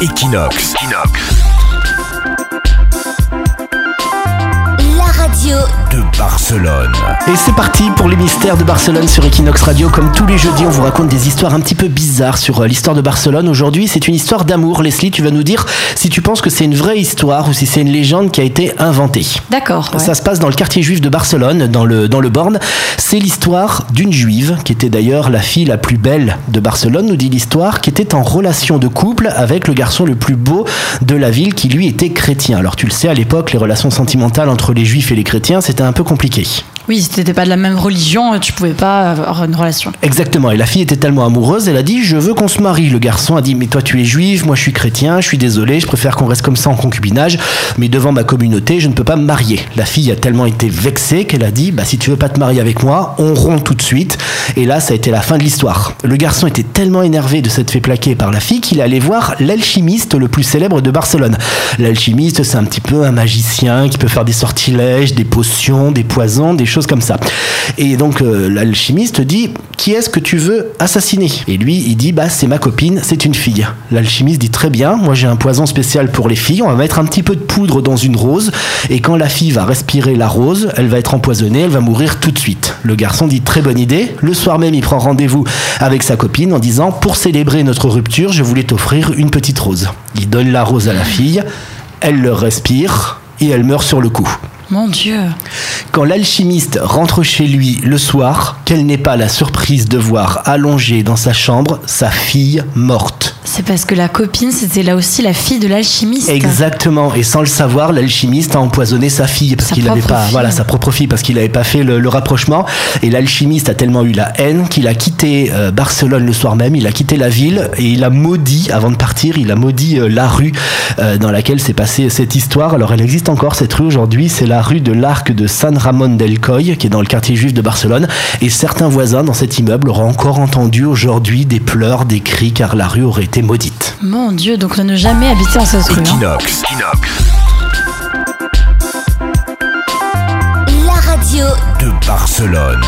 Equinox. La Barcelone. Et c'est parti pour les mystères de Barcelone sur Equinox Radio. Comme tous les jeudis, on vous raconte des histoires un petit peu bizarres sur euh, l'histoire de Barcelone. Aujourd'hui, c'est une histoire d'amour. Leslie, tu vas nous dire si tu penses que c'est une vraie histoire ou si c'est une légende qui a été inventée. D'accord. ouais. Ça se passe dans le quartier juif de Barcelone, dans le, dans le Born. C'est l'histoire d'une juive, qui était d'ailleurs la fille la plus belle de Barcelone, nous dit l'histoire, qui était en relation de couple avec le garçon le plus beau de la ville, qui lui était chrétien. Alors tu le sais, à l'époque, les relations sentimentales entre les juifs et les chrétiens, c'était un peu compliqué. Oui, si t'étais pas de la même religion, tu pouvais pas avoir une relation. Exactement, et la fille était tellement amoureuse, elle a dit Je veux qu'on se marie. Le garçon a dit Mais toi tu es juif, moi je suis chrétien, je suis désolé, je préfère qu'on reste comme ça en concubinage, mais devant ma communauté, je ne peux pas me marier. La fille a tellement été vexée qu'elle a dit Bah si tu veux pas te marier avec moi, on rompt tout de suite. Et là, ça a été la fin de l'histoire. Le garçon était tellement énervé de s'être fait plaquer par la fille qu'il allait voir l'alchimiste le plus célèbre de Barcelone. L'alchimiste, c'est un petit peu un magicien qui peut faire des sortilèges, des potions, des poisons, des choses comme ça. Et donc euh, l'alchimiste dit qui est-ce que tu veux assassiner? Et lui, il dit bah c'est ma copine, c'est une fille. L'alchimiste dit très bien, moi j'ai un poison spécial pour les filles, on va mettre un petit peu de poudre dans une rose et quand la fille va respirer la rose, elle va être empoisonnée, elle va mourir tout de suite. Le garçon dit très bonne idée. Le soir même, il prend rendez-vous avec sa copine en disant pour célébrer notre rupture, je voulais t'offrir une petite rose. Il donne la rose à la fille, elle le respire et elle meurt sur le coup. Mon Dieu. Quand l'alchimiste rentre chez lui le soir, quelle n'est pas la surprise de voir allongée dans sa chambre sa fille morte. C'est parce que la copine, c'était là aussi la fille de l'alchimiste. Exactement, et sans le savoir, l'alchimiste a empoisonné sa fille parce qu'il n'avait propre pas, fille. voilà, sa propre fille parce qu'il n'avait pas fait le, le rapprochement. Et l'alchimiste a tellement eu la haine qu'il a quitté euh, Barcelone le soir même, il a quitté la ville et il a maudit avant de partir, il a maudit euh, la rue euh, dans laquelle s'est passée cette histoire. Alors elle existe encore cette rue aujourd'hui, c'est la rue de l'Arc de San Ramon del Coy qui est dans le quartier juif de Barcelone. Et certains voisins dans cet immeuble auraient encore entendu aujourd'hui des pleurs, des cris car la rue aurait été maudite. Mon Dieu, donc ne jamais habiter en hein. Equinox. La radio De Barcelone.